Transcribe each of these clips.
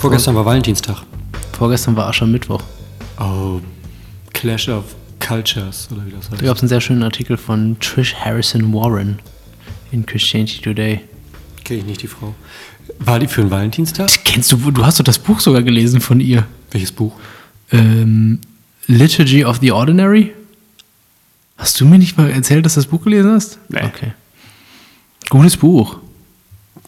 Vorgestern war Valentinstag. Vorgestern war Aschermittwoch. Oh, Clash of Cultures, oder wie das heißt. Da gab es einen sehr schönen Artikel von Trish Harrison Warren in Christianity Today. Kenne ich nicht, die Frau. War die für einen Valentinstag? Kennst du, du hast doch das Buch sogar gelesen von ihr. Welches Buch? Ähm, Liturgy of the Ordinary? Hast du mir nicht mal erzählt, dass du das Buch gelesen hast? Nee. Okay. Gutes Buch.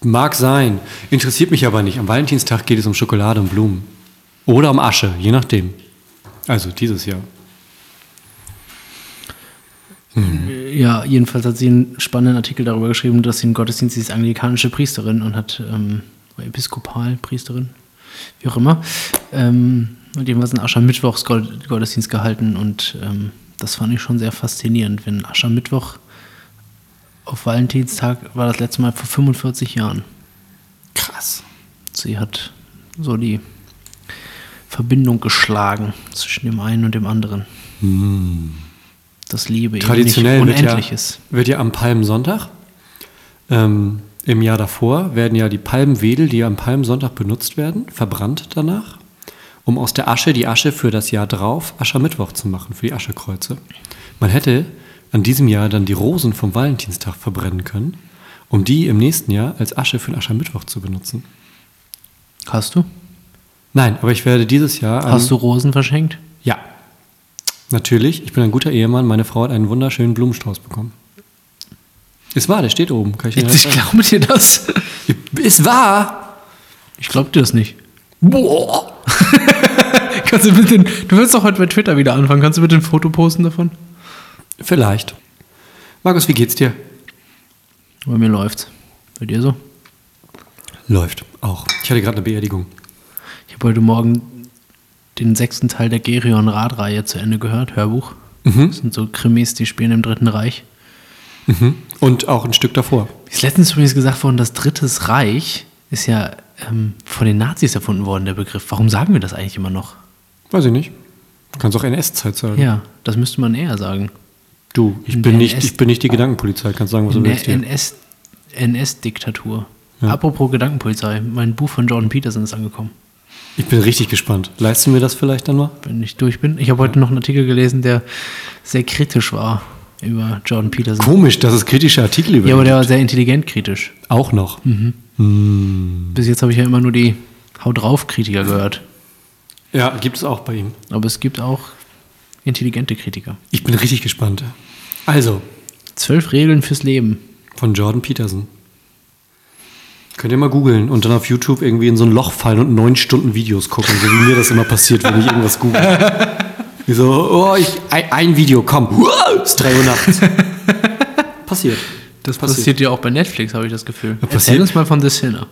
Mag sein. Interessiert mich aber nicht. Am Valentinstag geht es um Schokolade und Blumen. Oder um Asche, je nachdem. Also dieses Jahr. Ja, jedenfalls hat sie einen spannenden Artikel darüber geschrieben, dass sie im Gottesdienst sie ist anglikanische Priesterin und hat ähm, Episkopalpriesterin, wie auch immer. Ähm, und jedenfalls einen Aschermittwochsgottesdienst gehalten und ähm, das fand ich schon sehr faszinierend. Wenn Aschermittwoch auf Valentinstag war das letzte Mal vor 45 Jahren. Krass. Sie hat so die Verbindung geschlagen zwischen dem einen und dem anderen. Das Liebe eben Traditionell nicht wird ja, ist. wird ja am Palmsonntag, ähm, im Jahr davor, werden ja die Palmwedel, die am Palmsonntag benutzt werden, verbrannt danach, um aus der Asche die Asche für das Jahr drauf Aschermittwoch zu machen, für die Aschekreuze. Man hätte an diesem Jahr dann die Rosen vom Valentinstag verbrennen können, um die im nächsten Jahr als Asche für den Aschermittwoch zu benutzen. Hast du? Nein, aber ich werde dieses Jahr. Hast du Rosen verschenkt? Ja. Natürlich, ich bin ein guter Ehemann. Meine Frau hat einen wunderschönen Blumenstrauß bekommen. Ist wahr, der steht oben. Kann ich dir Ich glaube dir das. Ist wahr! Ich glaube dir das nicht. Boah! Kannst du bitte, du willst doch heute bei Twitter wieder anfangen. Kannst du bitte ein Foto posten davon? Vielleicht. Markus, wie geht's dir? Bei mir läuft's. Bei dir so? Läuft. Auch. Ich hatte gerade eine Beerdigung. Ich habe heute Morgen den sechsten Teil der Gerion Rad-Reihe zu Ende gehört, Hörbuch. Das sind so Krimis, die spielen im Dritten Reich. Und auch ein Stück davor. Ist letztens übrigens gesagt worden, das Drittes Reich ist ja ähm, von den Nazis erfunden worden, der Begriff. Warum sagen wir das eigentlich immer noch? Weiß ich nicht. Kannst auch NS-Zeit sagen. Ja, das müsste man eher sagen. Du, ich In bin, nicht, NS ich bin nicht die Gedankenpolizei. Kannst sagen, was du willst. NS NS-Diktatur. Apropos Gedankenpolizei, mein Buch von Jordan Peterson ist angekommen. Ich bin richtig gespannt. Leisten wir das vielleicht dann mal? Wenn ich durch bin. Ich habe heute noch einen Artikel gelesen, der sehr kritisch war über Jordan Peterson. Komisch, dass es kritische Artikel über Ja, aber der war sehr intelligent kritisch. Auch noch. Bis jetzt habe ich ja immer nur die Hau drauf Kritiker gehört. Ja, gibt es auch bei ihm. Aber es gibt auch intelligente Kritiker. Ich bin richtig gespannt. Also, Zwölf Regeln fürs Leben. von Jordan Peterson. Könnt ihr mal googeln und dann auf YouTube irgendwie in so ein Loch fallen und neun Stunden Videos gucken, so wie mir das immer passiert, wenn ich irgendwas google. Wie so, oh, ich, ein, ein Video, komm, ist 3 Uhr nachts. passiert. Das passiert ja auch bei Netflix, habe ich das Gefühl. passiert- Erzähl uns mal von The Sinner.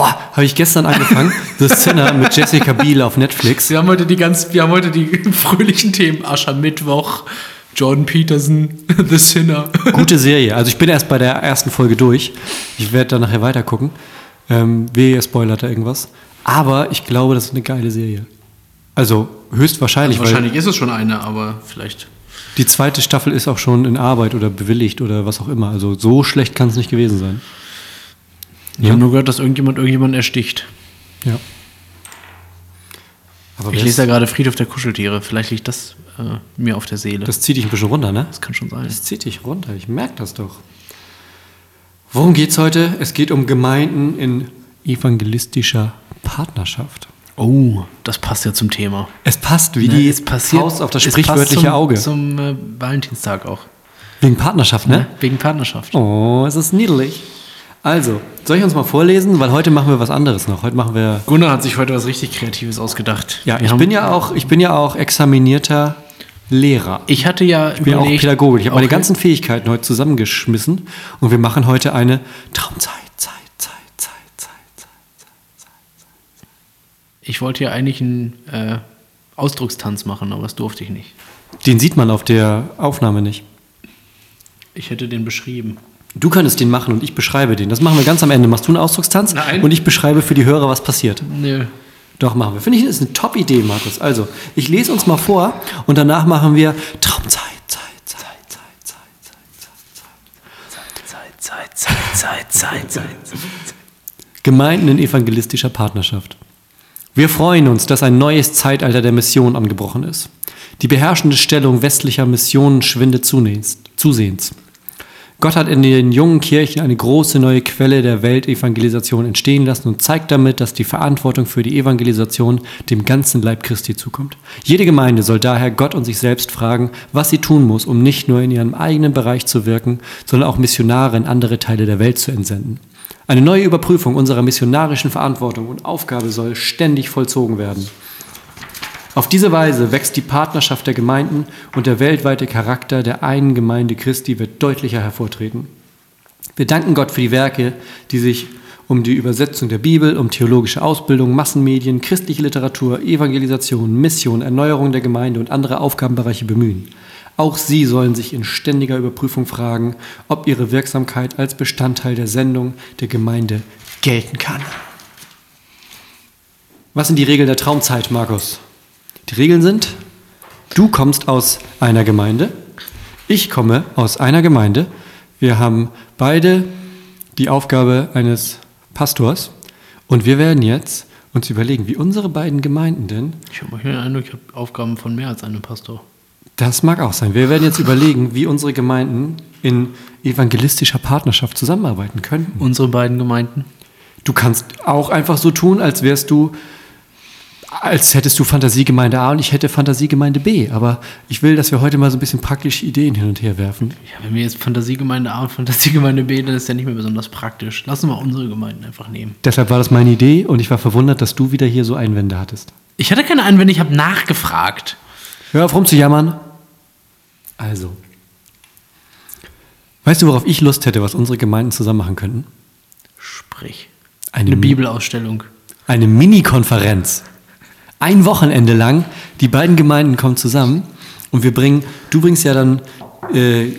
Oh, habe ich gestern angefangen. The Sinner mit Jessica Biel auf Netflix. Wir haben heute die ganz, wir haben heute die fröhlichen Themen. Aschermittwoch, Jordan Peterson, The Sinner. Gute Serie. Also ich bin erst bei der ersten Folge durch. Ich werde dann nachher weiter gucken. Ähm, wehe, ihr spoilert da irgendwas. Aber ich glaube, das ist eine geile Serie. Also höchstwahrscheinlich, Wahrscheinlich ist es schon eine, aber vielleicht. die zweite Staffel ist auch schon in Arbeit oder bewilligt oder was auch immer. Also so schlecht kann es nicht gewesen sein. Ich habe nur gehört, dass irgendjemand irgendjemanden ersticht. Ja. Aber Ich lese da gerade Friedhof der Kuscheltiere. Vielleicht liegt das äh, mir auf der Seele. Das, das zieht dich ein bisschen runter, ne? kann schon sein. Das zieht dich runter, ich merke das doch. Worum geht's heute? Es geht um Gemeinden in evangelistischer Partnerschaft. Oh, das passt ja zum Thema. Es passt wie Ne, die es passiert- Faust auf das es sprichwörtliche zum, Auge. Zum äh, Valentinstag auch. Wegen Partnerschaft, ne? Wegen Partnerschaft. Oh, es ist niedlich. Also, soll ich uns mal vorlesen? Weil heute machen wir was anderes noch. Heute machen wir. Gunnar hat sich heute was richtig Kreatives ausgedacht. Ja, Wir ich bin ja auch, ich bin ja auch examinierter Lehrer. Ich hatte ja Ich bin auch überlegt, Pädagoge. Ich habe meine okay. ganzen Fähigkeiten heute zusammengeschmissen und wir machen heute eine Traumzeit, Zeit, Zeit, Zeit, Zeit, Zeit. Ich wollte ja eigentlich einen äh, Ausdruckstanz machen, aber das durfte ich nicht. Den sieht man auf der Aufnahme nicht. Ich hätte den beschrieben. Du könntest den machen und ich beschreibe den. Das machen wir ganz am Ende. Machst du einen Ausdruckstanz Nein. und ich beschreibe für die Hörer, was passiert. Nö. Doch, machen wir. Finde ich, das ist eine Top-Idee, Markus. Also, ich lese uns mal vor und danach machen wir Traumzeit, Zeit, Zeit, Zeit, Zeit, Zeit, Zeit. Zeit, Zeit, Zeit, Zeit, Zeit, Zeit. Gemeinden in evangelistischer Partnerschaft. Wir freuen uns, dass ein neues Zeitalter der Mission angebrochen ist. Die beherrschende Stellung westlicher Missionen schwindet zusehends. Gott hat in den jungen Kirchen eine große neue Quelle der Weltevangelisation entstehen lassen und zeigt damit, dass die Verantwortung für die Evangelisation dem ganzen Leib Christi zukommt. Jede Gemeinde soll daher Gott und sich selbst fragen, was sie tun muss, um nicht nur in ihrem eigenen Bereich zu wirken, sondern auch Missionare in andere Teile der Welt zu entsenden. Eine neue Überprüfung unserer missionarischen Verantwortung und Aufgabe soll ständig vollzogen werden. Auf diese Weise wächst die Partnerschaft der Gemeinden und der weltweite Charakter der einen Gemeinde Christi wird deutlicher hervortreten. Wir danken Gott für die Werke, die sich um die Übersetzung der Bibel, um theologische Ausbildung, Massenmedien, christliche Literatur, Evangelisation, Mission, Erneuerung der Gemeinde und andere Aufgabenbereiche bemühen. Auch sie sollen sich in ständiger Überprüfung fragen, ob ihre Wirksamkeit als Bestandteil der Sendung der Gemeinde gelten kann. Was sind die Regeln der Traumzeit, Markus? Die Regeln sind, du kommst aus einer Gemeinde, ich komme aus einer Gemeinde. Wir haben beide die Aufgabe eines Pastors und wir werden jetzt uns überlegen, wie unsere beiden Gemeinden denn. Ich habe den Eindruck, ich habe Aufgaben von mehr als einem Pastor. Das mag auch sein. Wir werden jetzt überlegen, wie unsere Gemeinden in evangelistischer Partnerschaft zusammenarbeiten könnten. Unsere beiden Gemeinden? Du kannst auch einfach so tun, als wärst du als hättest du Fantasiegemeinde A und ich hätte Fantasiegemeinde B. Aber ich will, dass wir heute mal so ein bisschen praktische Ideen hin und her werfen. Ja, wenn wir jetzt Fantasiegemeinde A und Fantasiegemeinde B, dann ist ja nicht mehr besonders praktisch. Lass uns mal unsere Gemeinden einfach nehmen. Deshalb war das meine Idee und ich war verwundert, dass du wieder hier so Einwände hattest. Ich hatte keine Einwände, ich habe nachgefragt. Hör auf rumzujammern. Also. Weißt du, worauf ich Lust hätte, was unsere Gemeinden zusammen machen könnten? Sprich. Eine, Eine Bibelausstellung. Eine Mini-Konferenz ein Wochenende lang, die beiden Gemeinden kommen zusammen und wir bringen, du bringst ja dann äh,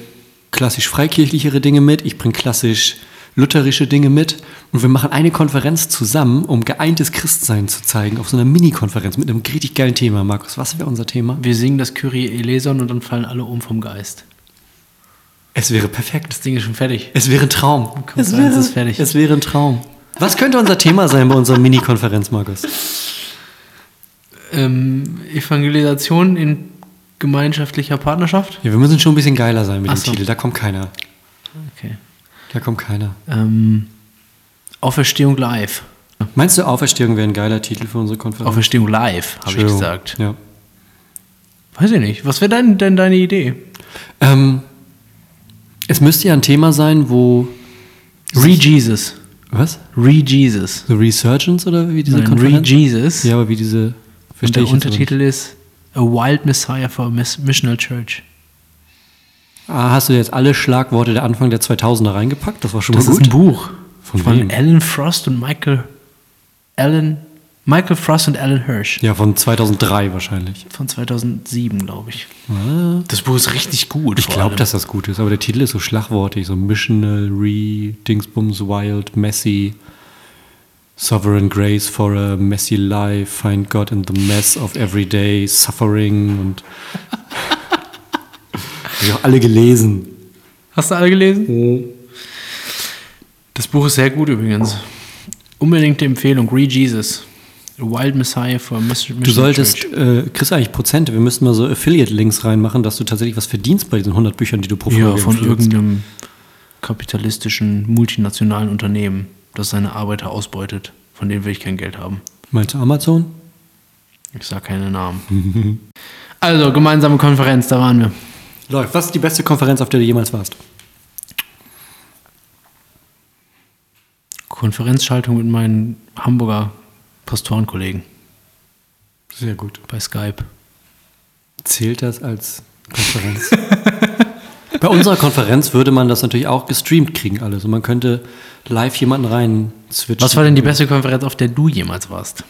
klassisch freikirchlichere Dinge mit, ich bringe klassisch lutherische Dinge mit und wir machen eine Konferenz zusammen, um geeintes Christsein zu zeigen, auf so einer Mini-Konferenz mit einem richtig geilen Thema. Markus, was wäre unser Thema? Wir singen das Kyrie eleison und dann fallen alle um vom Geist. Es wäre perfekt. Das Ding ist schon fertig. Es wäre ein Traum. Es wäre, ist fertig. es wäre ein Traum. Was könnte unser Thema sein bei unserer Mini-Konferenz, Markus? Ähm, Evangelisation in gemeinschaftlicher Partnerschaft? Ja, wir müssen schon ein bisschen geiler sein mit Ach dem so. Titel. Da kommt keiner. Okay. Da kommt keiner. Ähm, Auferstehung live. Meinst du, Auferstehung wäre ein geiler Titel für unsere Konferenz? Auferstehung live, habe ich gesagt. Ja. Weiß ich nicht. Was wäre denn, denn deine Idee? Ähm, es müsste ja ein Thema sein, wo. Re-Jesus. Was? Re-Jesus. The Resurgence oder wie diese Nein, Konferenz? Re-Jesus. Ja, aber wie diese. Und der Untertitel ist A Wild Messiah for a Missional Church. Ah, hast du jetzt alle Schlagworte der Anfang der 2000er reingepackt? Das war schon das mal gut. Das ist ein Buch von, von Alan Frost und Michael Alan Michael Frost und Alan Hirsch. Ja, von 2003 wahrscheinlich. Von 2007, glaube ich. Ah. Das Buch ist richtig gut. Ich glaube, dass das gut ist, aber der Titel ist so schlagwortig, so Missional, Re, Dingsbums, Wild, Messy, Sovereign Grace for a Messy Life, Find God in the Mess of Everyday Suffering und habe ich auch alle gelesen. Hast du alle gelesen? Mhm. Das Buch ist sehr gut übrigens. Unbedingte Empfehlung, Re Jesus. A Wild Messiah for Mission Du solltest, äh, kriegst eigentlich Prozente. Wir müssten mal so Affiliate-Links reinmachen, dass du tatsächlich was verdienst bei diesen 100 Büchern, die du pro Ja, von irgendeinem kapitalistischen, multinationalen Unternehmen, das seine Arbeiter ausbeutet. Von denen will ich kein Geld haben. Meinst du Amazon? Ich sag keine Namen. also, gemeinsame Konferenz, da waren wir. Läuft. Was ist die beste Konferenz, auf der du jemals warst? Konferenzschaltung mit meinen Hamburger Pastorenkollegen. Sehr gut. Bei Skype. Zählt das als Konferenz? Bei unserer Konferenz würde man das natürlich auch gestreamt kriegen, alles. Und man könnte live jemanden rein switchen. Was war denn die beste Konferenz, auf der du jemals warst?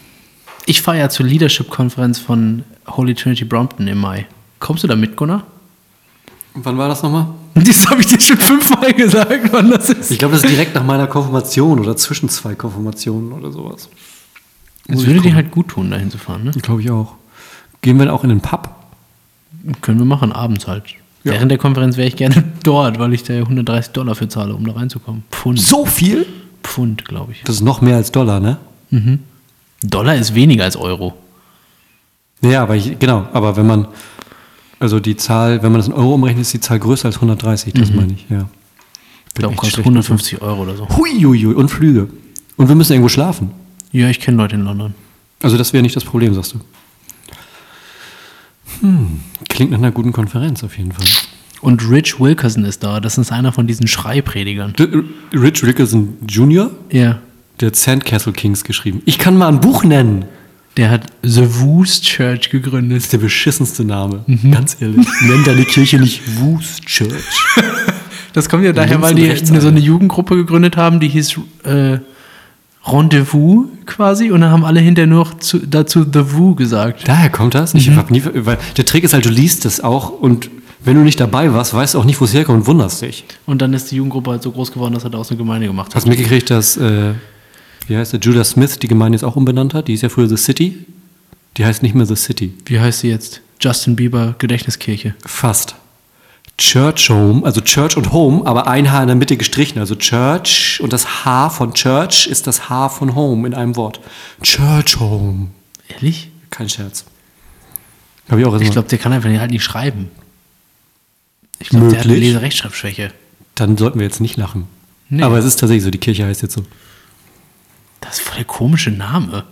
Ich fahre ja zur Leadership-Konferenz von Holy Trinity Brompton im Mai. Kommst du da mit, Gunnar? Und wann war das nochmal? Das habe ich dir schon fünfmal gesagt, wann das ist. Ich glaube, das ist direkt nach meiner Konfirmation oder zwischen zwei Konfirmationen oder sowas. Es würde dir halt gut tun, dahin zu fahren, ne? Glaube ich auch. Gehen wir dann auch in den Pub? Können wir machen, abends halt. Ja. Während der Konferenz wäre ich gerne dort, weil ich da ja 130 Dollar für zahle, um da reinzukommen. Pfund. So viel? Pfund, glaube ich. Das ist noch mehr als Dollar, ne? Mhm. Dollar ist weniger als Euro. Ja, aber ich, genau, aber wenn man, also die Zahl, wenn man das in Euro umrechnet, ist die Zahl größer als 130, das meine ich, ja. Ich glaube, kostet schlecht 150 Euro oder so. Huiuiui, und Flüge. Und wir müssen irgendwo schlafen. Ja, ich kenne Leute in London. Also das wäre nicht das Problem, sagst du. Hm, klingt nach einer guten Konferenz auf jeden Fall. Und Rich Wilkerson ist da. Das ist einer von diesen Schreipredigern. D- Rich Wilkerson Jr., Ja. der hat Sandcastle Kings geschrieben. Ich kann mal ein Buch nennen. Der hat The Woos Church gegründet. Das ist der beschissenste Name. Ganz ehrlich. Nenn deine Kirche nicht Woos Church. Das kommt ja daher, weil die so eine. Jugendgruppe gegründet haben, die hieß äh, Rendezvous quasi. Und dann haben alle hinterher nur noch zu, dazu The Woo gesagt. Daher kommt das? Ich hab nie, weil der Trick ist halt, du liest es auch und wenn du nicht dabei warst, weißt du auch nicht, wo es herkommt und wunderst dich. Und dann ist die Jugendgruppe halt so groß geworden, dass er daraus eine Gemeinde gemacht hat. Hast du mitgekriegt, dass, äh, wie heißt der, Judah Smith die Gemeinde jetzt auch umbenannt hat? Die ist ja früher The City. Die heißt nicht mehr The City. Wie heißt sie jetzt? Justin Bieber Gedächtniskirche. Fast. Church Home, also Church und Home, aber ein H in der Mitte gestrichen. Also Church und das H von Church ist das H von Home in einem Wort. Church Home. Ehrlich? Kein Scherz. Habe ich auch Ich glaube, der kann einfach halt nicht schreiben. Ich glaube, der hat eine. Leserechtschreibschwäche. Dann sollten wir jetzt nicht lachen. Nee. Aber es ist tatsächlich so, die Kirche heißt jetzt so. Das ist voll der komische Name.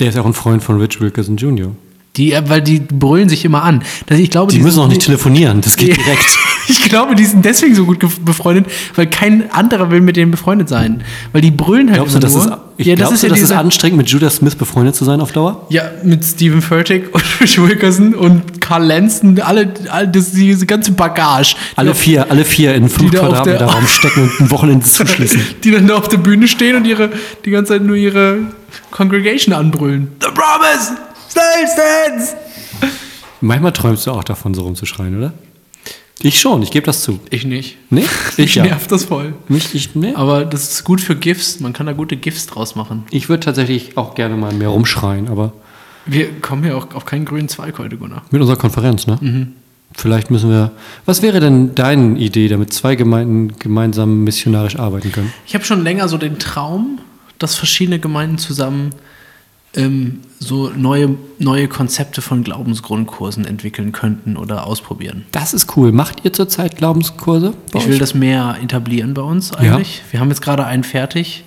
Der ist auch ein Freund von Rich Wilkerson Jr. Die, äh, weil die brüllen sich immer an. Das, ich glaube, Die sind- müssen auch nicht telefonieren, das geht direkt. Ich glaube, die sind deswegen so gut befreundet, weil kein anderer will mit denen befreundet sein. Weil die brüllen halt Glaubst du, immer das nur. ist, ich ja, das ist du, ja das ist anstrengend, mit Judah Smith befreundet zu sein auf Dauer? Ja, mit Stephen Furtick und Rich Wilkerson und Carl Lanston, alle, alle das, diese ganze Bagage. die Alle auf- vier, alle vier in fünf die Quadratmeter Raum stecken und ein Wochenende zuschließen. Die dann da auf der Bühne stehen und ihre, die ganze Zeit nur ihre Congregation anbrüllen. The Promise! Stands! Manchmal träumst du auch davon, so rumzuschreien, oder? Ich schon, ich gebe das zu. Ich nicht. Nee? Ich ja. nervt das voll. Mich, ich, nee. Aber das ist gut für GIFs. Man kann da gute GIFs draus machen. ich würde tatsächlich auch gerne mal mehr rumschreien, aber Wir kommen ja auch auf keinen grünen Zweig heute, Gunnar. mit unserer Konferenz, ne? Mhm. Vielleicht müssen wir. Was wäre denn deine Idee, damit zwei Gemeinden gemeinsam missionarisch arbeiten können? Ich habe schon länger so den Traum, dass verschiedene Gemeinden zusammen ähm, so neue, neue Konzepte von Glaubensgrundkursen entwickeln könnten oder ausprobieren. Das ist cool. Macht ihr zurzeit Glaubenskurse? Ich will euch? das mehr etablieren bei uns eigentlich. Wir haben jetzt gerade einen fertig,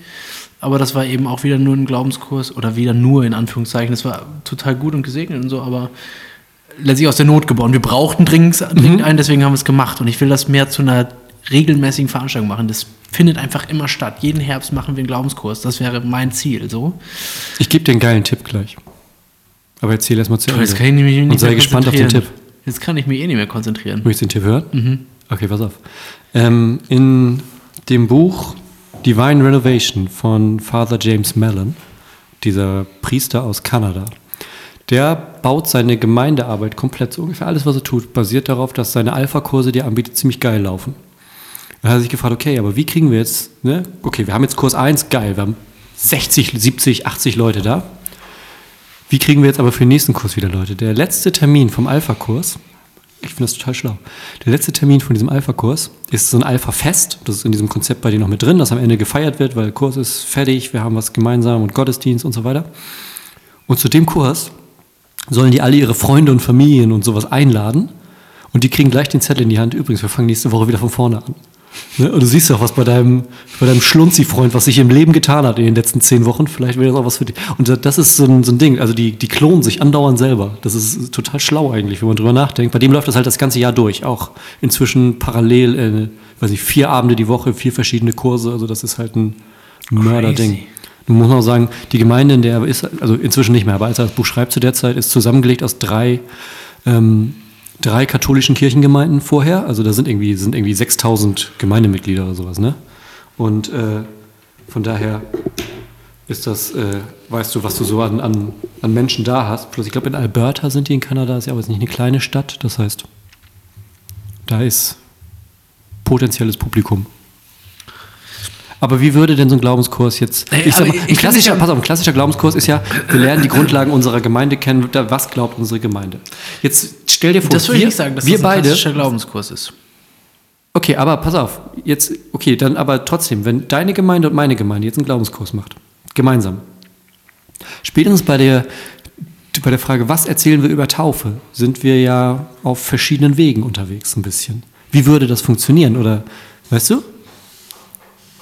aber das war eben auch wieder nur ein Glaubenskurs oder wieder nur in Anführungszeichen. Das war total gut und gesegnet und so, aber letztlich aus der Not geboren. Wir brauchten dringend, dringend einen, deswegen haben wir es gemacht. Und ich will das mehr zu einer regelmäßigen Veranstaltung machen. Das findet einfach immer statt. Jeden Herbst machen wir einen Glaubenskurs. Das wäre mein Ziel. So. Ich gebe dir einen geilen Tipp gleich. Aber erzähl erst mal zu Ende. Jetzt kann ich mich nicht Und sei mehr gespannt auf den. Tipp. Jetzt kann ich mich eh nicht mehr konzentrieren. Möchtest du den Tipp hören? Mhm. Okay, pass auf. Ähm, in dem Buch Divine Renovation von Father James Mellon, dieser Priester aus Kanada, der baut seine Gemeindearbeit komplett so ungefähr alles, was er tut, basiert darauf, dass seine Alpha-Kurse, die er anbietet, ziemlich geil laufen. Dann hat er sich gefragt, okay, aber wie kriegen wir jetzt, ne? okay, wir haben jetzt Kurs 1, geil, wir haben 60, 70, 80 Leute da. Wie kriegen wir jetzt aber für den nächsten Kurs wieder Leute? Der letzte Termin vom Alpha-Kurs, ich finde das total schlau. Der letzte Termin von diesem Alpha-Kurs ist so ein Alpha-Fest. Das ist in diesem Konzept bei denen noch mit drin, das am Ende gefeiert wird, weil der Kurs ist fertig, wir haben was gemeinsam und Gottesdienst und so weiter. Und zu dem Kurs sollen die alle ihre Freunde und Familien und sowas einladen. Und die kriegen gleich den Zettel in die Hand. Übrigens, wir fangen nächste Woche wieder von vorne an. Ne? Und du siehst auch, was bei deinem, bei deinem Schlunzi-Freund, was sich im Leben getan hat in den letzten zehn Wochen. Vielleicht wäre das auch was für dich. Und das ist so ein, so ein Ding. Also die, die klonen sich andauernd selber. Das ist total schlau eigentlich, wenn man drüber nachdenkt. Bei dem läuft das halt das ganze Jahr durch. Auch inzwischen parallel, äh, weiß ich, vier Abende die Woche, vier verschiedene Kurse. Also das ist halt ein Mörderding. Nun muss man auch sagen, die Gemeinde, in der er ist, also inzwischen nicht mehr, aber als er das Buch schreibt zu der Zeit, ist zusammengelegt aus drei, ähm, drei katholischen Kirchengemeinden vorher. Also da sind irgendwie, sind irgendwie 6000 Gemeindemitglieder oder sowas, ne? Und äh, von daher ist das, äh, weißt du, was du so an, an, an Menschen da hast. Plus, ich glaube, in Alberta sind die in Kanada, ist ja aber jetzt nicht eine kleine Stadt. Das heißt, da ist potenzielles Publikum. Aber wie würde denn so ein Glaubenskurs jetzt. Ey, Ich sag mal, ich ein klassischer, pass auf, ein klassischer Glaubenskurs ist ja, wir lernen die Grundlagen unserer Gemeinde kennen. Was glaubt unsere Gemeinde? Jetzt stell dir vor, Das würde ich wir, nicht sagen, dass wir das ein beide. klassischer Glaubenskurs ist. Okay, aber pass auf, jetzt, okay, dann aber trotzdem, wenn deine Gemeinde und meine Gemeinde jetzt einen Glaubenskurs macht, gemeinsam, Spätestens bei der, bei der Frage, was erzählen wir über Taufe, sind wir ja auf verschiedenen Wegen unterwegs ein bisschen. Wie würde das funktionieren? Oder, weißt du?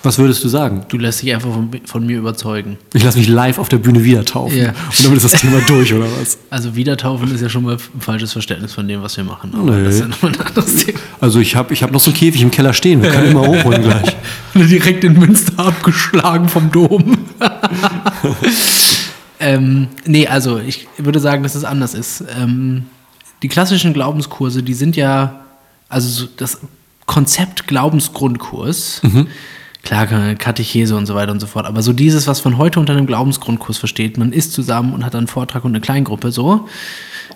Was würdest du sagen? Du lässt dich einfach von, von mir überzeugen. Ich lasse mich live auf der Bühne wieder taufen. Ja. Und damit ist das Thema durch, oder was? Also Wiedertaufen ist ja schon mal ein falsches Verständnis von dem, was wir machen. Nee. das ist ja nochmal ein anderes Thema. Also ich habe ich hab noch so einen Käfig im Keller stehen, wir können immer hochholen gleich. Direkt in Münster abgeschlagen vom Dom. ähm, nee, also ich würde sagen, dass es anders ist. Ähm, die klassischen Glaubenskurse, die sind ja, also so das Konzept Glaubensgrundkurs, klar, Katechese und so weiter und so fort, aber so dieses, was man heute unter einem Glaubensgrundkurs versteht, man ist zusammen und hat einen Vortrag und eine Kleingruppe, so,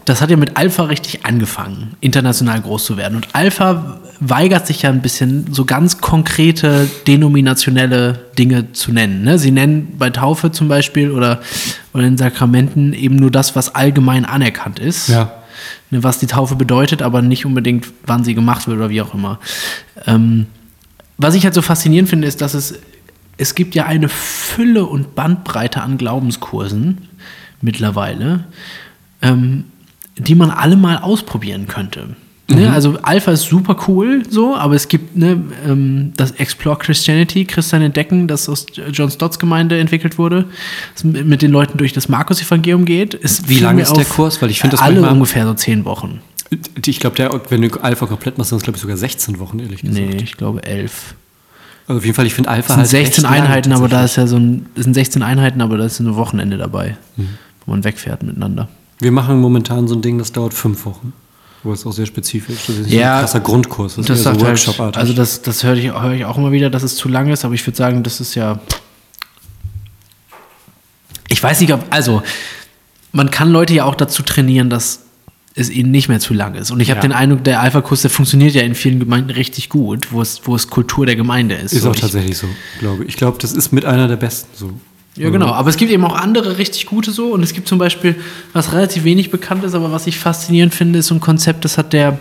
das hat ja mit Alpha richtig angefangen, international groß zu werden. Und Alpha weigert sich ja ein bisschen, so ganz konkrete denominationelle Dinge zu nennen. Ne? Sie nennen bei Taufe zum Beispiel oder, oder in Sakramenten eben nur das, was allgemein anerkannt ist. Ja. Ne, was die Taufe bedeutet, aber nicht unbedingt, wann sie gemacht wird oder wie auch immer. Ähm, was ich halt so faszinierend finde, ist, dass es, es gibt ja eine Fülle und Bandbreite an Glaubenskursen mittlerweile, ähm, die man alle mal ausprobieren könnte. Ne? Also Alpha ist super cool, so, aber es gibt ne, ähm, das Explore Christianity, Christian entdecken, das aus John Stotts Gemeinde entwickelt wurde, das mit den Leuten durch das Markus-Evangelium geht. Ist Wie viel lang mehr ist der Kurs? Weil ich finde das alle ungefähr so zehn Wochen. Ich glaube, wenn du Alpha komplett machst, sind es glaube ich sogar 16 Wochen, ehrlich gesagt. Nee, ich glaube elf. Also auf jeden Fall, ich finde Alpha Das sind halt 16 recht lang Einheiten, aber da ist ja so ein, das sind 16 Einheiten, aber da ist ein Wochenende dabei, Mhm. wo man wegfährt miteinander. Wir machen momentan so ein Ding, das dauert fünf Wochen. Aber ist auch sehr spezifisch. Das ist Ja, ein krasser Grundkurs. Das, Das ist so halt, Workshop-artig. also das, das höre ich, hör ich auch immer wieder, dass es zu lang ist, aber ich würde sagen, das ist ja. Ich weiß nicht, ob. Also, man kann Leute ja auch dazu trainieren, dass es ihnen nicht mehr zu lang ist. Und ich habe Ja. den Eindruck, der Alpha-Kurs, der funktioniert ja in vielen Gemeinden richtig gut, wo es, wo es Kultur der Gemeinde ist. ist auch ich- tatsächlich so, glaube ich. Ich glaube, das ist mit einer der besten so. Ja, genau. Aber es gibt eben auch andere richtig gute so. Und es gibt zum Beispiel, was relativ wenig bekannt ist, aber was ich faszinierend finde, ist so ein Konzept, das hat der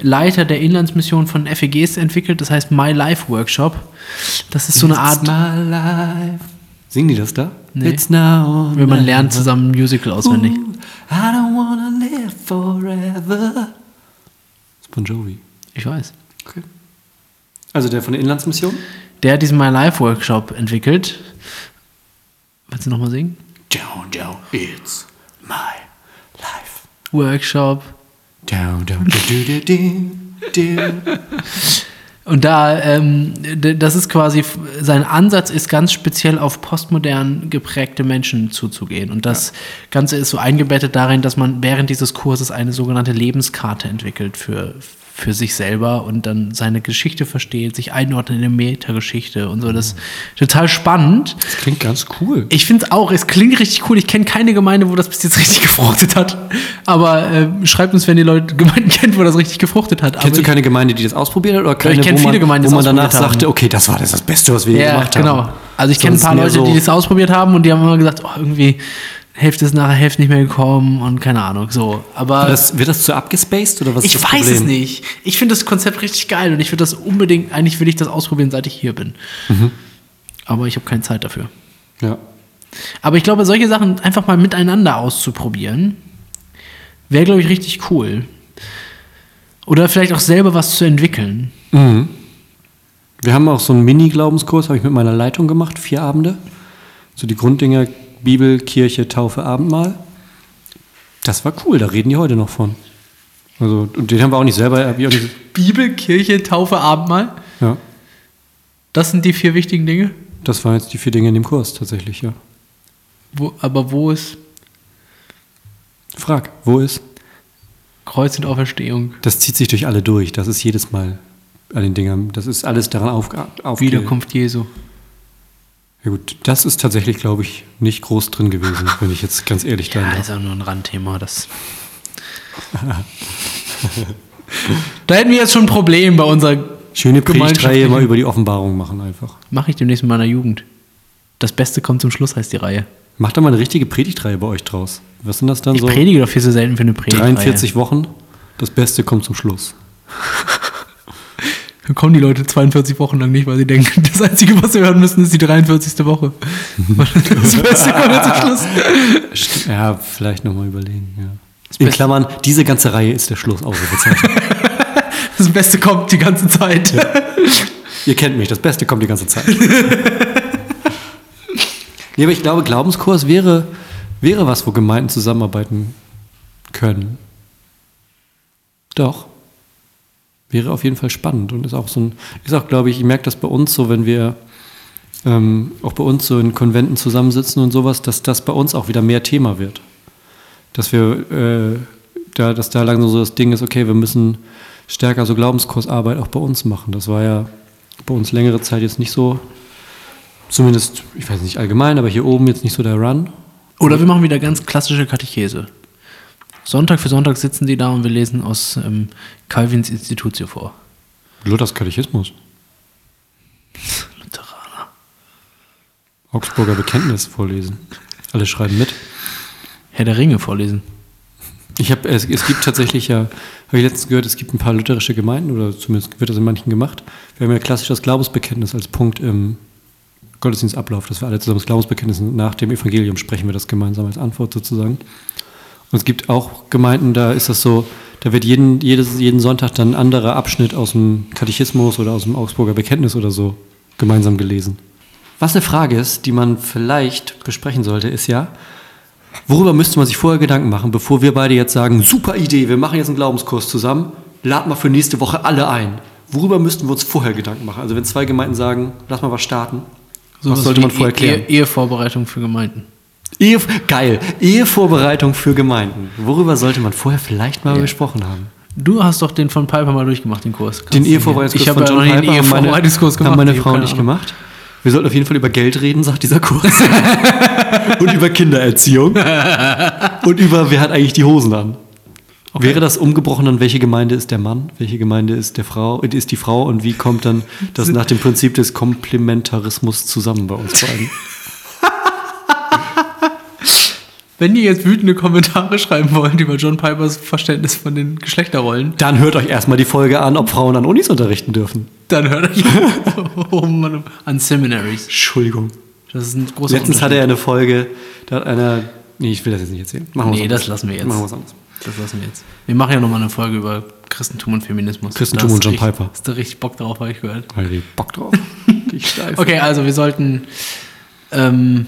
Leiter der Inlandsmission von FEGs entwickelt. Das heißt My Life Workshop. Das ist so eine Art, my life. Singen die das da? Nee. It's now wenn man lernt zusammen ein Musical auswendig. Ooh, I don't wanna forever. Bon Jovi. Ich weiß. Okay. Also der von der Inlandsmission? Der hat diesen My Life Workshop entwickelt. Willst du nochmal singen? Down, down, it's my life. Workshop. Down, down, do, do, do, do. Und da, ähm, das ist quasi, sein Ansatz ist ganz speziell auf postmodern geprägte Menschen zuzugehen. Und das Ganze ist so eingebettet darin, dass man während dieses Kurses eine sogenannte Lebenskarte entwickelt für, für sich selber und dann seine Geschichte versteht, sich einordnet in eine Metageschichte und so. Das ist total spannend. Das klingt ganz cool. Ich finde es auch, es klingt richtig cool. Ich kenne keine Gemeinde, wo das bis jetzt richtig gefruchtet hat. Aber äh, schreibt uns, wenn ihr Leute Gemeinden kennt, wo das richtig gefruchtet hat. Kennst Aber du keine Gemeinde, die das ausprobiert hat? Oder keine, ich kenn wo man, viele Gemeinden, die wo man danach sagte, okay, das war das, das Beste, was wir Ja, gemacht genau. haben. Also ich kenne ein paar Leute, so- die das ausprobiert haben und die haben immer gesagt, oh, irgendwie Hälfte ist nachher Hälfte nicht mehr gekommen und keine Ahnung. So, aber Das, wird das zu abgespaced oder was ich ist das weiß Problem? es nicht. Ich finde das Konzept richtig geil und ich würde das unbedingt, eigentlich will ich das ausprobieren, seit ich hier bin. Mhm. Aber ich habe keine Zeit dafür. Ja. Aber ich glaube, solche Sachen einfach mal miteinander auszuprobieren, wäre, glaube ich, richtig cool. Oder vielleicht auch selber was zu entwickeln. Mhm. Wir haben auch so einen Mini-Glaubenskurs, habe ich mit meiner Leitung gemacht, vier Abende. So die Grunddinger Bibel, Kirche, Taufe, Abendmahl. Das war cool, da reden die heute noch von. Also, und den haben wir auch nicht selber, auch nicht, Bibel, Kirche, Taufe, Abendmahl. ja. Das sind die vier wichtigen Dinge. Das waren jetzt die vier Dinge in dem Kurs tatsächlich, ja. Wo, aber wo ist Frag, wo ist? Kreuz und Auferstehung? Das zieht sich durch alle durch. Das ist jedes Mal an den Dingern. Das ist alles daran auf, auf Wiederkunft Jesu. Ja gut, das ist tatsächlich, glaube ich, nicht groß drin gewesen, wenn ich jetzt ganz ehrlich sein Ja, darf. ist auch nur ein Randthema. Das da hätten wir jetzt schon ein Problem bei unserer. Schöne Predigtreihe mal über die Offenbarung machen einfach. Mache ich demnächst in meiner Jugend. Das Beste kommt zum Schluss, heißt die Reihe. Macht da mal eine richtige Predigtreihe bei euch draus. Was sind das dann Ich so? predige doch viel zu selten für eine Predigt. 43 Wochen. Das Beste kommt zum Schluss. Dann kommen die Leute 42 Wochen lang nicht, weil sie denken, das Einzige, was sie hören müssen, ist die 43. Woche. Das Beste kommt jetzt zum Schluss. Ja, vielleicht nochmal überlegen, ja. In Klammern, diese ganze Reihe ist der Schluss, Ausrufezeichen. Das Beste kommt die ganze Zeit. Ihr kennt mich, das Beste kommt die ganze Zeit. nee, aber ich glaube, Glaubenskurs wäre, wäre was, wo Gemeinden zusammenarbeiten können. Doch. Wäre auf jeden Fall spannend und ist auch so ein, ist auch, glaube ich, ich merke das bei uns so, wenn wir ähm, auch bei uns so in Konventen zusammensitzen und sowas, dass das bei uns auch wieder mehr Thema wird. Dass wir, äh, da, dass da langsam so das Ding ist, okay, wir müssen stärker so Glaubenskursarbeit auch bei uns machen. Das war ja bei uns längere Zeit jetzt nicht so, zumindest, ich weiß nicht allgemein, aber hier oben jetzt nicht so der Run. Oder wir machen wieder ganz klassische Katechese. Sonntag für Sonntag sitzen die da und wir lesen aus ähm, Calvins Institutio vor. Luthers Katechismus, Lutheraner. Augsburger Bekenntnis vorlesen. Alle schreiben mit. Herr der Ringe vorlesen. Ich habe, es, es gibt tatsächlich ja, habe ich letztens gehört, es gibt ein paar lutherische Gemeinden, oder zumindest wird das in manchen gemacht. Wir haben ja klassisch das Glaubensbekenntnis als Punkt im Gottesdienstablauf, dass wir alle zusammen das Glaubensbekenntnis nach dem Evangelium sprechen wir das gemeinsam als Antwort sozusagen. Und es gibt auch Gemeinden, da ist das so, da wird jeden, jedes, jeden Sonntag dann ein anderer Abschnitt aus dem Katechismus oder aus dem Augsburger Bekenntnis oder so gemeinsam gelesen. Was eine Frage ist, die man vielleicht besprechen sollte, ist ja, Worüber müsste man sich vorher Gedanken machen, bevor wir beide jetzt sagen, super Idee, wir machen jetzt einen Glaubenskurs zusammen, laden wir für nächste Woche alle ein. Worüber müssten wir uns vorher Gedanken machen? Also wenn zwei Gemeinden sagen, lass mal was starten, was sollte man vorher klären? Ehe, Ehevorbereitung für Gemeinden. Ehe, geil, Ehevorbereitung für Gemeinden. Worüber sollte man vorher vielleicht mal gesprochen haben? Du hast doch den von Piper mal durchgemacht, den Kurs. Kannst Den Ehevorbereitungskurs Ich habe von ja John noch nie einen Piper haben meine, Ehevorbereitungskurs gemacht. haben meine Ich Frau nicht gemacht. Wir sollten auf jeden Fall über Geld reden, sagt dieser Kurs. und über Kindererziehung. und über, wer hat eigentlich die Hosen an. Wäre das umgebrochen dann, welche Gemeinde ist der Mann, welche Gemeinde ist, der Frau, äh, ist die Frau und wie kommt dann das nach dem Prinzip des Komplementarismus zusammen bei uns beiden? Wenn ihr jetzt wütende Kommentare schreiben wollt über John Pipers Verständnis von den Geschlechterrollen, Dann hört euch erstmal die Folge an, ob Frauen an Unis unterrichten dürfen. dann hört euch oh Mann, an Seminaries. Entschuldigung. Das ist ein großer Letztens hatte er eine Folge, da hat einer. Nee, ich will das jetzt nicht erzählen. Machen wir Nee, das lassen wir jetzt. Machen wir was anderes. Das lassen wir jetzt. Wir machen ja nochmal eine Folge über Christentum und Feminismus. Christentum und John Piper. Hast du richtig Bock drauf, habe ich gehört. Weil die Bock drauf. Ich steif. Okay, also wir sollten. Ähm,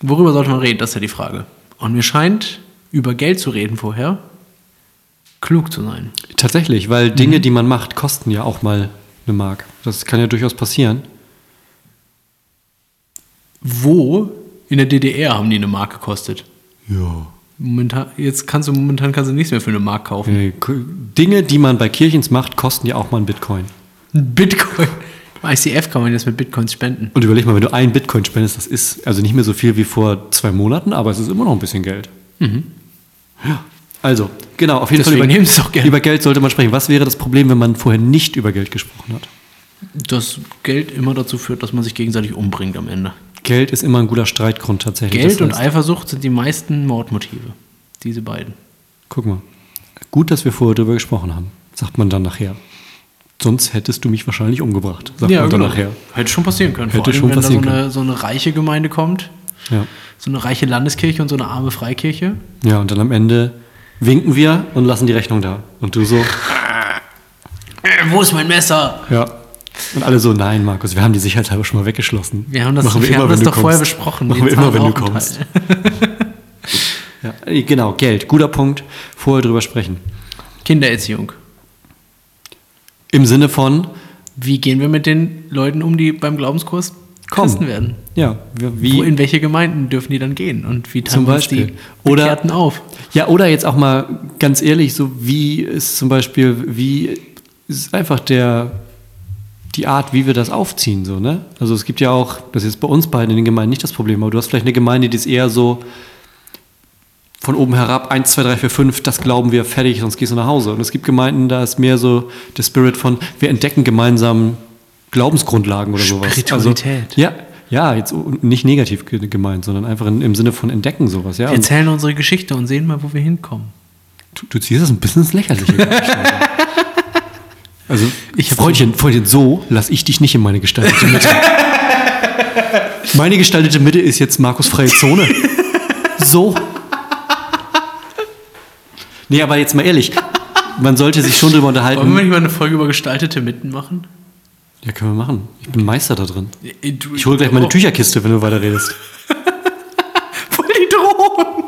worüber sollte man reden? Das ist ja die Frage. Und mir scheint, über Geld zu reden vorher, klug zu sein. Tatsächlich, weil Dinge, die man macht, kosten ja auch mal eine Mark. Das kann ja durchaus passieren. Wo in der DDR haben die eine Mark gekostet? Ja. Momentan, jetzt kannst du momentan kannst du nichts mehr für eine Mark kaufen. Dinge, die man bei Kirchens macht, kosten ja auch mal einen Bitcoin. Ein Bitcoin. Im ICF kann man jetzt mit Bitcoins spenden. Und überleg mal, wenn du einen Bitcoin spendest, das ist also nicht mehr so viel wie vor zwei Monaten, aber es ist immer noch ein bisschen Geld. Ja. Also, genau, auf jeden Deswegen Fall gerne. über Geld sollte man sprechen. Was wäre das Problem, wenn man vorher nicht über Geld gesprochen hat? Dass Geld immer dazu führt, dass man sich gegenseitig umbringt am Ende. Geld ist immer ein guter Streitgrund tatsächlich. Geld Das und heißt- Eifersucht sind die meisten Mordmotive. Diese beiden. Guck mal. Gut, dass wir vorher darüber gesprochen haben, sagt man dann nachher. Sonst hättest du mich wahrscheinlich umgebracht, sagt man dann nachher. Hätte schon passieren können. Hätte Vor allem, schon wenn passieren da so eine, so eine reiche Gemeinde kommt, Ja. so eine reiche Landeskirche und so eine arme Freikirche. ja, und dann am Ende winken wir und lassen die Rechnung da. Und du so, Äh, wo ist mein Messer? ja. Und alle so, nein, Markus, wir haben die sicherheitshalber schon mal weggeschlossen. Wir haben das, Machen wir immer, haben das doch vorher kommst. besprochen. Machen wir immer, wenn du kommst. Ja, genau, Geld, guter Punkt. Vorher drüber sprechen. Kindererziehung. Im Sinne von, Wie gehen wir mit den Leuten um, die beim Glaubenskurs Komm. Christen werden? ja, wie, Wo, in welche Gemeinden dürfen die dann gehen? Und wie Zum teilen wir uns die Beispiel. Oder- Bekehrten auf? Ja, oder jetzt auch mal ganz ehrlich, so wie ist zum Beispiel, wie ist einfach der, die Art, wie wir das aufziehen, so, ne? Also es gibt ja auch, das ist bei uns beiden in den Gemeinden nicht das Problem, aber du hast vielleicht eine Gemeinde, die ist eher so von oben herab, 1, 2, 3, 4, 5, das glauben wir, fertig, sonst gehst du nach Hause. Und es gibt Gemeinden, da ist mehr so der Spirit von, wir entdecken gemeinsam Glaubensgrundlagen oder sowas. Spiritualität. Also, ja, ja, jetzt nicht negativ ge- gemeint, sondern einfach in, im Sinne von entdecken sowas, ja. Wir erzählen unsere Geschichte und sehen mal, wo wir hinkommen. Du, du ziehst das ein bisschen ins Lächerliche. Also, ich Freundchen, Freundchen, so lasse ich dich nicht in meine gestaltete Mitte. meine gestaltete Mitte ist jetzt Markus freie Zone. So. Nee, aber jetzt mal ehrlich, man sollte sich schon drüber unterhalten. Wollen wir nicht mal eine Folge über gestaltete Mitten machen? Ja, können wir machen. Ich bin Meister da drin. Du- Ich hole gleich meine Oh, Tücherkiste, wenn du weiter redest. Voll die Drohung.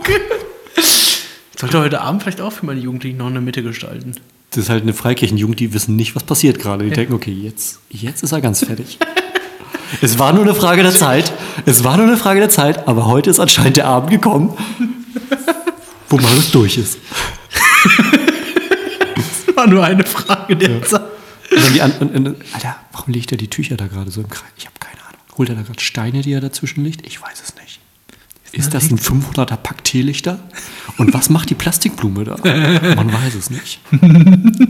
Ich sollte heute Abend vielleicht auch für meine Jugendlichen noch eine Mitte gestalten. Das ist halt eine Freikirchenjugend, die wissen nicht, was passiert gerade. Die denken, okay, jetzt, jetzt ist er ganz fertig. es war nur eine Frage der Zeit. Es war nur eine Frage der Zeit, aber heute ist anscheinend der Abend gekommen, wo Marius durch ist. Das war nur eine Frage der Zeit. Und und, und, Alter, warum legt er die Tücher da gerade so im Kreis? Ich habe keine Ahnung. Holt er da gerade Steine, die er dazwischen legt? Ich weiß es nicht. Ist das ein 500er Pack Teelichter? Und was macht die Plastikblume da? Man weiß es nicht.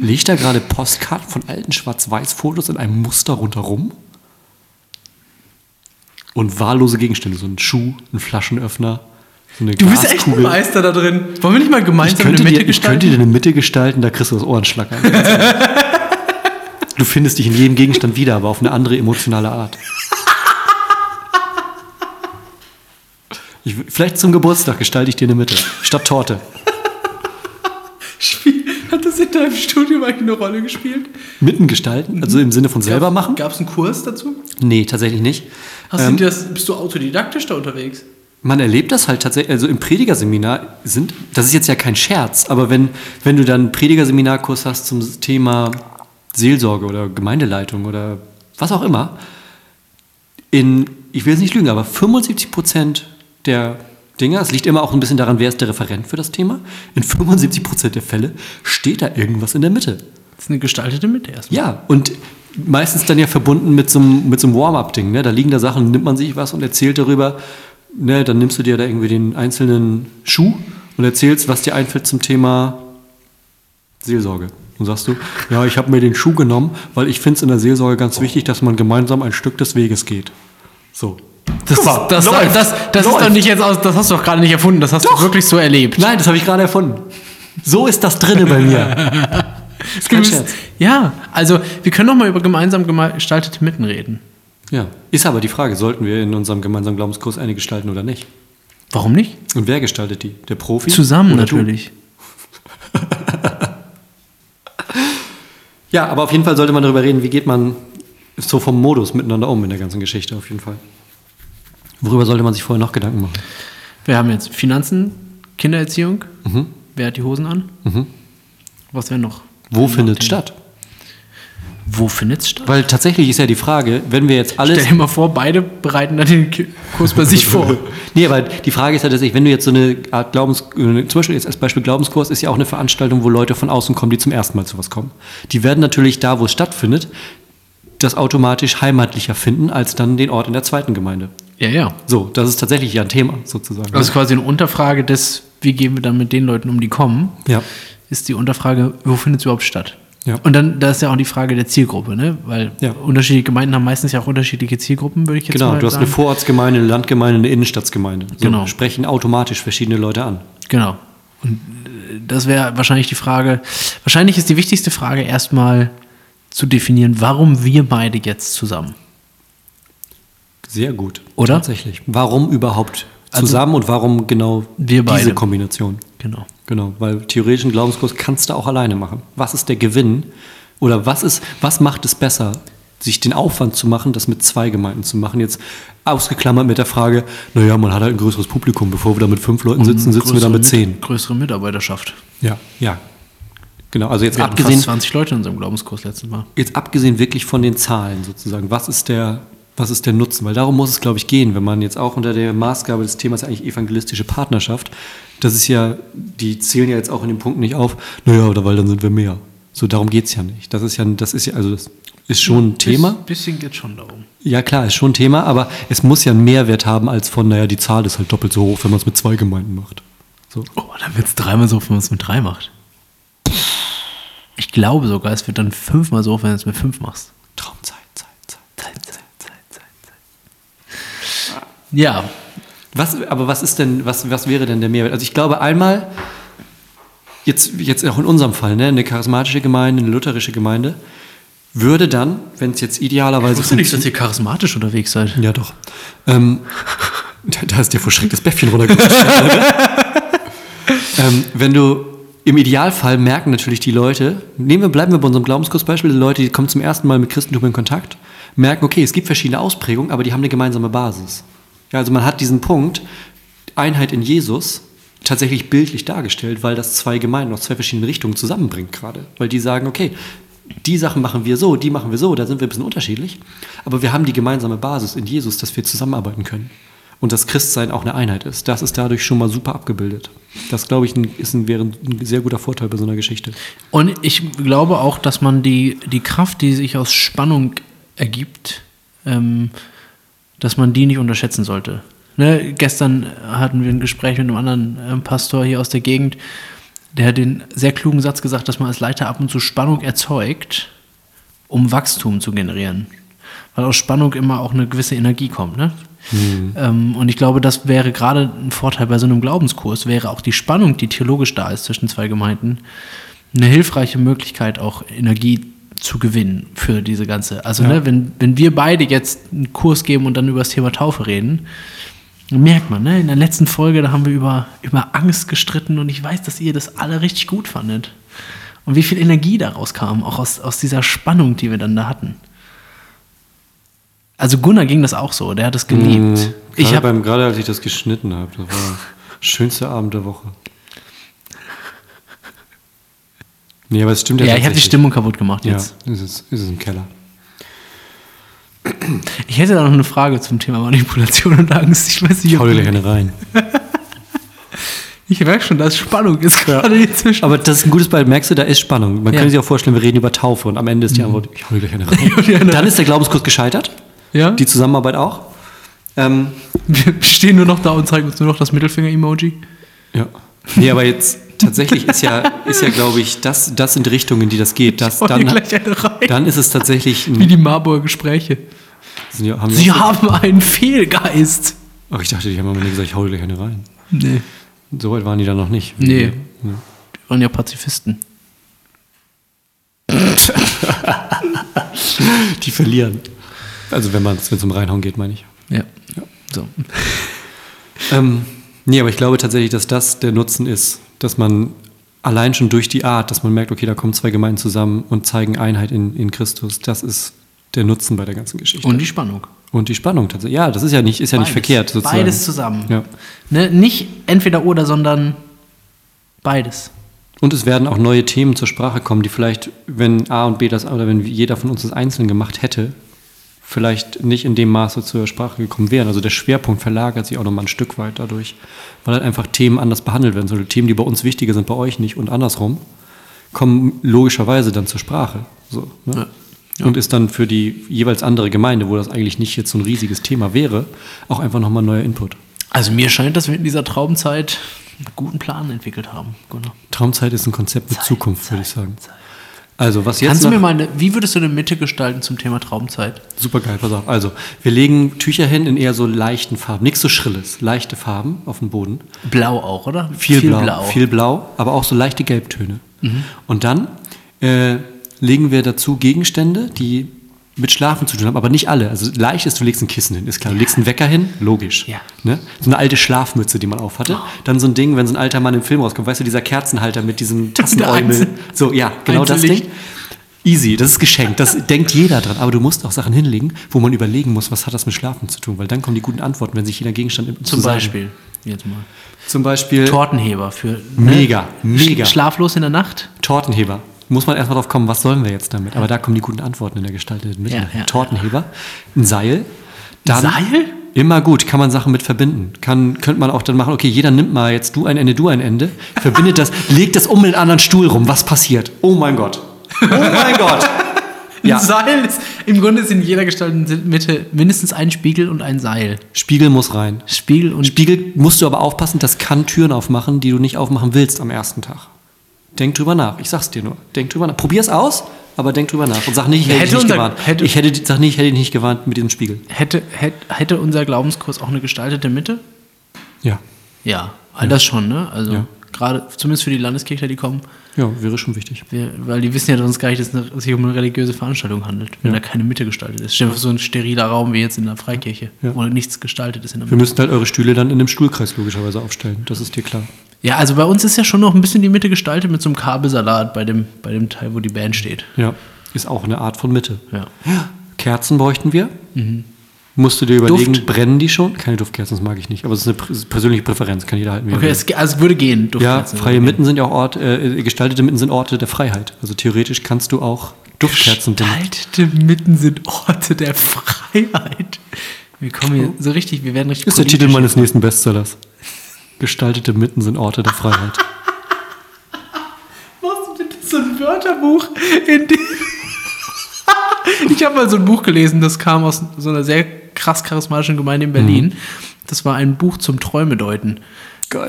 Legt er gerade Postkarten von alten Schwarz-Weiß-Fotos in einem Muster rundherum? Und wahllose Gegenstände, so ein Schuh, ein Flaschenöffner, so Du bist echt ein Glaskugel. Meister da drin. Wollen wir nicht mal gemeinsam eine Mitte dir, ich könnte gestalten? dir eine Mitte gestalten, da kriegst du das Ohrenschlackern. du findest dich in jedem Gegenstand wieder, aber auf eine andere emotionale Art. Ich, vielleicht zum Geburtstag gestalte ich dir eine Mitte. Statt Torte. Spiel- Hat das in deinem Studium eigentlich eine Rolle gespielt? Mitten gestalten? Also im Sinne von selber machen? Gab es einen Kurs dazu? Nee, tatsächlich nicht. Hast Ähm, du das, bist du autodidaktisch da unterwegs? Man erlebt das halt tatsächlich, also im Predigerseminar sind, das ist jetzt ja kein Scherz, aber wenn, wenn du dann einen Predigerseminarkurs hast zum Thema Seelsorge oder Gemeindeleitung oder was auch immer, in, ich will es nicht lügen, aber 75 Prozent der Dinge, es liegt immer auch ein bisschen daran, wer ist der Referent für das Thema, in 75 Prozent der Fälle steht da irgendwas in der Mitte. Das ist eine gestaltete Mitte erstmal. Ja, und meistens dann ja verbunden mit so einem, mit so einem Warm-up-Ding. Ne? Da liegen da Sachen, nimmt man sich was und erzählt darüber. Ne? Dann nimmst du dir da irgendwie den einzelnen Schuh und erzählst, was dir einfällt zum Thema Seelsorge. Und sagst du, ja, ich habe mir den Schuh genommen, weil ich finde es in der Seelsorge ganz wichtig, dass man gemeinsam ein Stück des Weges geht. So. Das, mal, das, das, läuft, das, das ist läuft. doch nicht jetzt aus, das hast du doch gerade nicht erfunden, das hast Doch. du wirklich so erlebt. Nein, das habe ich gerade erfunden. So ist das drinne bei mir. Es kein gibt- Scherz. Ja, also wir können noch mal über gemeinsam geme- gestaltete Mitten reden. Ja, ist aber die Frage, sollten wir in unserem gemeinsamen Glaubenskurs eine gestalten oder nicht? Warum nicht? Und wer gestaltet die? Der Profi? Zusammen natürlich. Ja, aber auf jeden Fall sollte man darüber reden, wie geht man so vom Modus miteinander um in der ganzen Geschichte auf jeden Fall. Worüber sollte man sich vorher noch Gedanken machen? Wir haben jetzt Finanzen, Kindererziehung. Mhm. Wer hat die Hosen an? Was wäre noch? Wo findet es statt? Wo findet es statt? Weil tatsächlich ist ja die Frage, wenn wir jetzt alles. Stell dir mal vor, beide bereiten dann den Kurs bei sich vor. nee, aber die Frage ist ja tatsächlich, wenn du jetzt so eine Art Glaubens, äh, zum Beispiel jetzt als Beispiel Glaubenskurs ist ja auch eine Veranstaltung, wo Leute von außen kommen, die zum ersten Mal zu was kommen. Die werden natürlich da, wo es stattfindet, das automatisch heimatlicher finden als dann den Ort in der zweiten Gemeinde. Ja, ja. So, das ist tatsächlich ja ein Thema sozusagen. Das ist quasi eine Unterfrage des, wie gehen wir dann mit den Leuten um, die kommen, ja. ist die Unterfrage, wo findet es überhaupt statt? Ja. Und dann, da ist ja auch die Frage der Zielgruppe, ne? Weil Ja. unterschiedliche Gemeinden haben meistens ja auch unterschiedliche Zielgruppen, würde ich jetzt Genau, mal du hast sagen. eine Vorortsgemeinde, eine Landgemeinde, eine Innenstadtsgemeinde. So Genau. sprechen automatisch verschiedene Leute an. Genau. Und äh, das wäre wahrscheinlich die Frage, wahrscheinlich ist die wichtigste Frage erstmal zu definieren, warum wir beide jetzt zusammen. Sehr gut. Oder? Tatsächlich. Warum überhaupt Also- zusammen und warum genau Wir beide. diese Kombination? Genau. Genau, weil theoretischen Glaubenskurs kannst du auch alleine machen. Was ist der Gewinn? Oder was ist, was macht es besser, sich den Aufwand zu machen, das mit zwei Gemeinden zu machen? Jetzt ausgeklammert mit der Frage, naja, man hat halt ein größeres Publikum. Bevor wir da mit fünf Leuten sitzen, sitzen wir da mit zehn. Größere Mitarbeiterschaft. Ja, ja. Genau, also jetzt Wir abgesehen, fast 20 Leute in unserem Glaubenskurs letztes Mal. jetzt abgesehen wirklich von den Zahlen sozusagen, was ist der, was ist der Nutzen? Weil darum muss es, glaube ich, gehen, wenn man jetzt auch unter der Maßgabe des Themas eigentlich evangelistische Partnerschaft, das ist ja, die zählen ja jetzt auch in dem Punkt nicht auf, naja, oder weil dann sind wir mehr. So, darum geht es ja nicht. Das ist ja, das ist ja, also das ist schon ein Thema. Ein bisschen geht schon darum. Ja, klar, ist schon ein Thema, aber es muss ja einen Mehrwert haben, als von, naja, die Zahl ist halt doppelt so hoch, wenn man es mit zwei Gemeinden macht. So. Oh, dann wird es dreimal so, hoch, wenn man es mit drei macht. Ich glaube sogar, es wird dann fünfmal so, hoch, wenn du es mit fünf machst. Traumzeit, Zeit, Zeit. Zeit, Zeit, Zeit, Zeit, Zeit. Ja, Was, aber was ist denn, was, was wäre denn der Mehrwert? Also ich glaube einmal, jetzt, jetzt auch in unserem Fall, ne, eine charismatische Gemeinde, eine lutherische Gemeinde, würde dann, wenn es jetzt idealerweise wusste nicht, dass ihr charismatisch unterwegs seid. Ja, doch. Ähm, da, da ist dir vor Schreck das Bäffchen runtergerutscht. ähm, wenn du im Idealfall merken natürlich die Leute, nehmen wir, bleiben wir bei unserem Glaubenskursbeispiel, die Leute, die kommen zum ersten Mal mit Christentum in Kontakt, merken, okay, es gibt verschiedene Ausprägungen, aber die haben eine gemeinsame Basis. Ja, also man hat diesen Punkt, Einheit in Jesus, tatsächlich bildlich dargestellt, weil das zwei Gemeinden aus zwei verschiedenen Richtungen zusammenbringt gerade. Weil die sagen, okay, die Sachen machen wir so, die machen wir so, da sind wir ein bisschen unterschiedlich, aber wir haben die gemeinsame Basis in Jesus, dass wir zusammenarbeiten können. Und dass Christsein auch eine Einheit ist. Das ist dadurch schon mal super abgebildet. Das, glaube ich, ist ein, wäre ein sehr guter Vorteil bei so einer Geschichte. Und ich glaube auch, dass man die, die Kraft, die sich aus Spannung ergibt, ähm, dass man die nicht unterschätzen sollte. Ne, gestern hatten wir ein Gespräch mit einem anderen äh, Pastor hier aus der Gegend, der hat den sehr klugen Satz gesagt, dass man als Leiter ab und zu Spannung erzeugt, um Wachstum zu generieren. Weil aus Spannung immer auch eine gewisse Energie kommt. Ne? Mhm. Ähm, und ich glaube, das wäre gerade ein Vorteil bei so einem Glaubenskurs, wäre auch die Spannung, die theologisch da ist zwischen zwei Gemeinden, eine hilfreiche Möglichkeit, auch Energie zu gewinnen für diese ganze. Also, ja. ne, wenn, wenn wir beide jetzt einen Kurs geben und dann über das Thema Taufe reden, merkt man, ne? In der letzten Folge, da haben wir über, über Angst gestritten und ich weiß, dass ihr das alle richtig gut fandet. Und wie viel Energie daraus kam, auch aus, aus dieser Spannung, die wir dann da hatten. Also Gunnar ging das auch so, der hat es geliebt. Mhm. Ich habe beim gerade als ich das geschnitten habe, das war der schönste Abend der Woche. Nee, aber es stimmt ja Ja, ich habe die Stimmung kaputt gemacht jetzt. Ja, ist es, ist es im Keller. Ich hätte da noch eine Frage zum Thema Manipulation und Angst. Ich weiß nicht, ob. Hau dir gleich eine rein. Ich merke schon, da ist Spannung ist gerade ja. zwischen. Aber das ist ein gutes Beispiel. Merkst du, da ist Spannung. Man ja. kann sich auch vorstellen, wir reden über Taufe und am Ende ist die mhm. Antwort, ich hau dir gleich eine rein. Dann ist der Glaubenskurs gescheitert. Ja. Die Zusammenarbeit auch. Ähm, wir stehen nur noch da und zeigen uns nur noch das Mittelfinger-Emoji. Ja. Nee, aber jetzt tatsächlich ist ja, ist ja glaube ich, das, das sind Richtungen, die das geht. Das, dann, dann ist es tatsächlich. Wie die Marburger Gespräche. Ja, haben Sie haben einen Fehlgeist. Ach, ich dachte, die haben immer gesagt, ich hau gleich eine rein. Nee. So weit waren die dann noch nicht. Nee. Ja. Die waren ja Pazifisten. die verlieren. Also wenn es um Reinhauen geht, meine ich. Ja. ja. So. ähm, nee, aber ich glaube tatsächlich, dass das der Nutzen ist, dass man allein schon durch die Art, dass man merkt, okay, da kommen zwei Gemeinden zusammen und zeigen Einheit in, in Christus, das ist der Nutzen bei der ganzen Geschichte. Und die Spannung. Und die Spannung tatsächlich. Ja, das ist ja nicht, ist ja beides, nicht verkehrt. Sozusagen. Beides zusammen. Ja. Ne? Nicht entweder oder, sondern beides. Und es werden auch neue Themen zur Sprache kommen, die vielleicht, wenn A und B das, oder wenn jeder von uns das einzeln gemacht hätte, vielleicht nicht in dem Maße zur Sprache gekommen wären. Also der Schwerpunkt verlagert sich auch nochmal ein Stück weit dadurch, weil halt einfach Themen anders behandelt werden. sollen. Themen, die bei uns wichtiger sind, bei euch nicht und andersrum, kommen logischerweise dann zur Sprache. So, ne? ja. Ja. Und ist dann für die jeweils andere Gemeinde, wo das eigentlich nicht jetzt so ein riesiges Thema wäre, auch einfach nochmal ein neuer Input. Also mir scheint, dass wir in dieser Traumzeit einen guten Plan entwickelt haben. Gunnar. Traumzeit ist ein Konzept mit Zeit, Zukunft, würde ich sagen. Zeit. Also was jetzt Kannst du mir mal, eine, wie würdest du eine Mitte gestalten zum Thema Traumzeit? Super geil, pass auf. Also wir legen Tücher hin in eher so leichten Farben, nichts so schrilles, leichte Farben auf dem Boden. Blau auch, oder? Viel, viel blau, blau, viel blau, aber auch so leichte Gelbtöne. Mhm. Und dann äh, legen wir dazu Gegenstände, die mit Schlafen zu tun haben, aber nicht alle. Also leicht ist, du legst ein Kissen hin, ist klar. Du legst einen Wecker hin, logisch. Ja. Ne? So eine alte Schlafmütze, die man aufhatte. Oh. Dann so ein Ding, wenn so ein alter Mann im Film rauskommt, weißt du, dieser Kerzenhalter mit diesem Tassenäumel. So, ja, genau das Ding. Easy, das ist geschenkt. Das denkt jeder dran. Aber du musst auch Sachen hinlegen, wo man überlegen muss, was hat das mit Schlafen zu tun. Weil dann kommen die guten Antworten, wenn sich jeder Gegenstand im Zum Beispiel, jetzt mal. Zum Beispiel. Tortenheber für. Ne? Mega, mega. Schlaflos in der Nacht? Tortenheber muss man erstmal drauf kommen, was sollen wir jetzt damit? Aber da kommen die guten Antworten in der gestalteten Mitte. Ja, ja, Tortenheber, ein Seil. Dann Seil? Immer gut, kann man Sachen mit verbinden. Kann, könnte man auch dann machen, okay, jeder nimmt mal jetzt du ein Ende, du ein Ende, verbindet das, legt das um den anderen Stuhl rum. Was passiert? Oh mein Gott. Oh mein Gott. Ja. Ein Seil ist, im Grunde ist in jeder gestalteten Mitte mindestens ein Spiegel und ein Seil. Spiegel muss rein. Spiegel und Spiegel musst du aber aufpassen, das kann Türen aufmachen, die du nicht aufmachen willst am ersten Tag. Denk drüber nach. Ich sag's dir nur. Denk drüber nach. Probier's aus, aber denk drüber nach. Und sag nicht, ich hätte, hätte dich nicht gewarnt. Hätte, ich hätte, sag nicht, ich hätte dich nicht gewarnt mit diesem Spiegel. Hätte, hätte, hätte unser Glaubenskurs auch eine gestaltete Mitte? Ja. Ja, all ja. das schon, ne? Also. Ja. Gerade zumindest für die Landeskirche, die kommen. Ja, wäre schon wichtig. Wir, weil die wissen ja sonst gar nicht, dass es sich um eine religiöse Veranstaltung handelt, wenn Ja. da keine Mitte gestaltet ist. Stell dir so ein steriler Raum wie jetzt in der Freikirche, wo nichts gestaltet ist in der Wir Mitte. müssten halt eure Stühle dann in einem Stuhlkreis logischerweise aufstellen. Das ist dir klar. Ja, also bei uns ist ja schon noch ein bisschen die Mitte gestaltet mit so einem Kabelsalat bei dem, bei dem Teil, wo die Band steht. Ja. Ist auch eine Art von Mitte. Ja. Kerzen bräuchten wir. Musst du dir überlegen, Duft? brennen die schon? Keine Duftkerzen, das mag ich nicht. Aber es ist eine persönliche Präferenz, kann jeder halten. Okay, es, also es würde gehen. ja, Duftkerzen freie würde Mitten sind ja auch Ort, äh, gestaltete Mitten sind Orte der Freiheit. Also theoretisch kannst du auch Duftkerzen gehen. benutzen. Gestaltete Mitten sind Orte der Freiheit. Wir kommen hier so richtig, wir werden richtig Das ist der. Titel meines nächsten Bestsellers. Gestaltete Mitten sind Orte der Freiheit. Machst du bitte so ein Wörterbuch, in dem. ich habe mal so ein Buch gelesen, das kam aus so einer sehr krass charismatischen Gemeinde in Berlin. Das war ein Buch zum Träume deuten.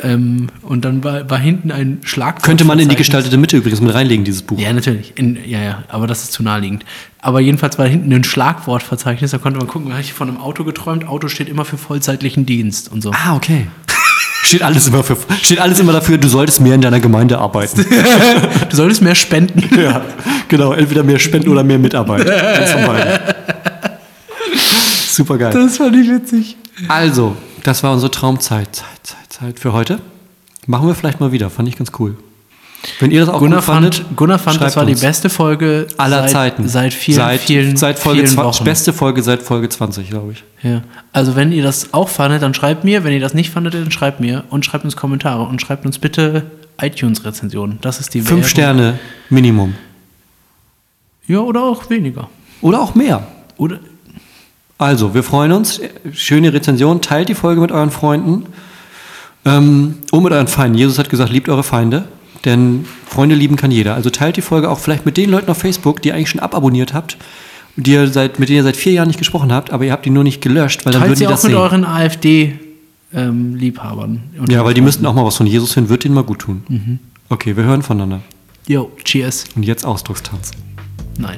Ähm, und dann war, war hinten ein Schlagwort. Könnte man in die gestaltete Mitte übrigens mit reinlegen, dieses Buch. Ja, natürlich. In, ja, ja, aber das ist zu naheliegend. Aber jedenfalls war hinten ein Schlagwortverzeichnis, da konnte man gucken, habe ich von einem Auto geträumt. Auto steht immer für vollzeitlichen Dienst und so. Ah, okay. Steht alles, immer für, steht alles immer dafür, du solltest mehr in deiner Gemeinde arbeiten. Du solltest mehr spenden. ja, genau. Entweder mehr Spenden oder mehr Mitarbeit. Eins von beiden. Super geil. Das fand ich witzig. Also, das war unsere Traumzeit. Zeit, Zeit, Zeit für heute. Machen wir vielleicht mal wieder. Fand ich ganz cool. Wenn ihr das auch Gunnar gut fandet, fand, Gunnar fand das war die beste Folge aller seit, Zeiten. Seit vielen, seit, vielen, seit Folge vielen 20, Wochen. beste Folge seit Folge 20, glaube ich. Ja. Also wenn ihr das auch fandet, dann schreibt mir. Wenn ihr das nicht fandet, dann schreibt mir. Und schreibt uns Kommentare. Und schreibt uns bitte iTunes-Rezensionen. Das ist die Fünf Währung. Sterne Minimum. Ja, oder auch weniger. Oder auch mehr. Oder Also, wir freuen uns. Schöne Rezension. Teilt die Folge mit euren Freunden. Ähm, und mit euren Feinden. Jesus hat gesagt, liebt eure Feinde. Denn Freunde lieben kann jeder. Also teilt die Folge auch vielleicht mit den Leuten auf Facebook, die ihr eigentlich schon ababonniert habt. Die ihr seit, mit denen ihr seit vier Jahren nicht gesprochen habt, aber ihr habt die nur nicht gelöscht, weil dann teilt würden sie die auch das mit sehen. euren AfD-Liebhabern. Ja, weil die müssten auch mal was von Jesus hören, wird denen mal gut tun. Mhm. Okay, wir hören voneinander. Jo, cheers. Und jetzt Ausdruckstanz. Nein.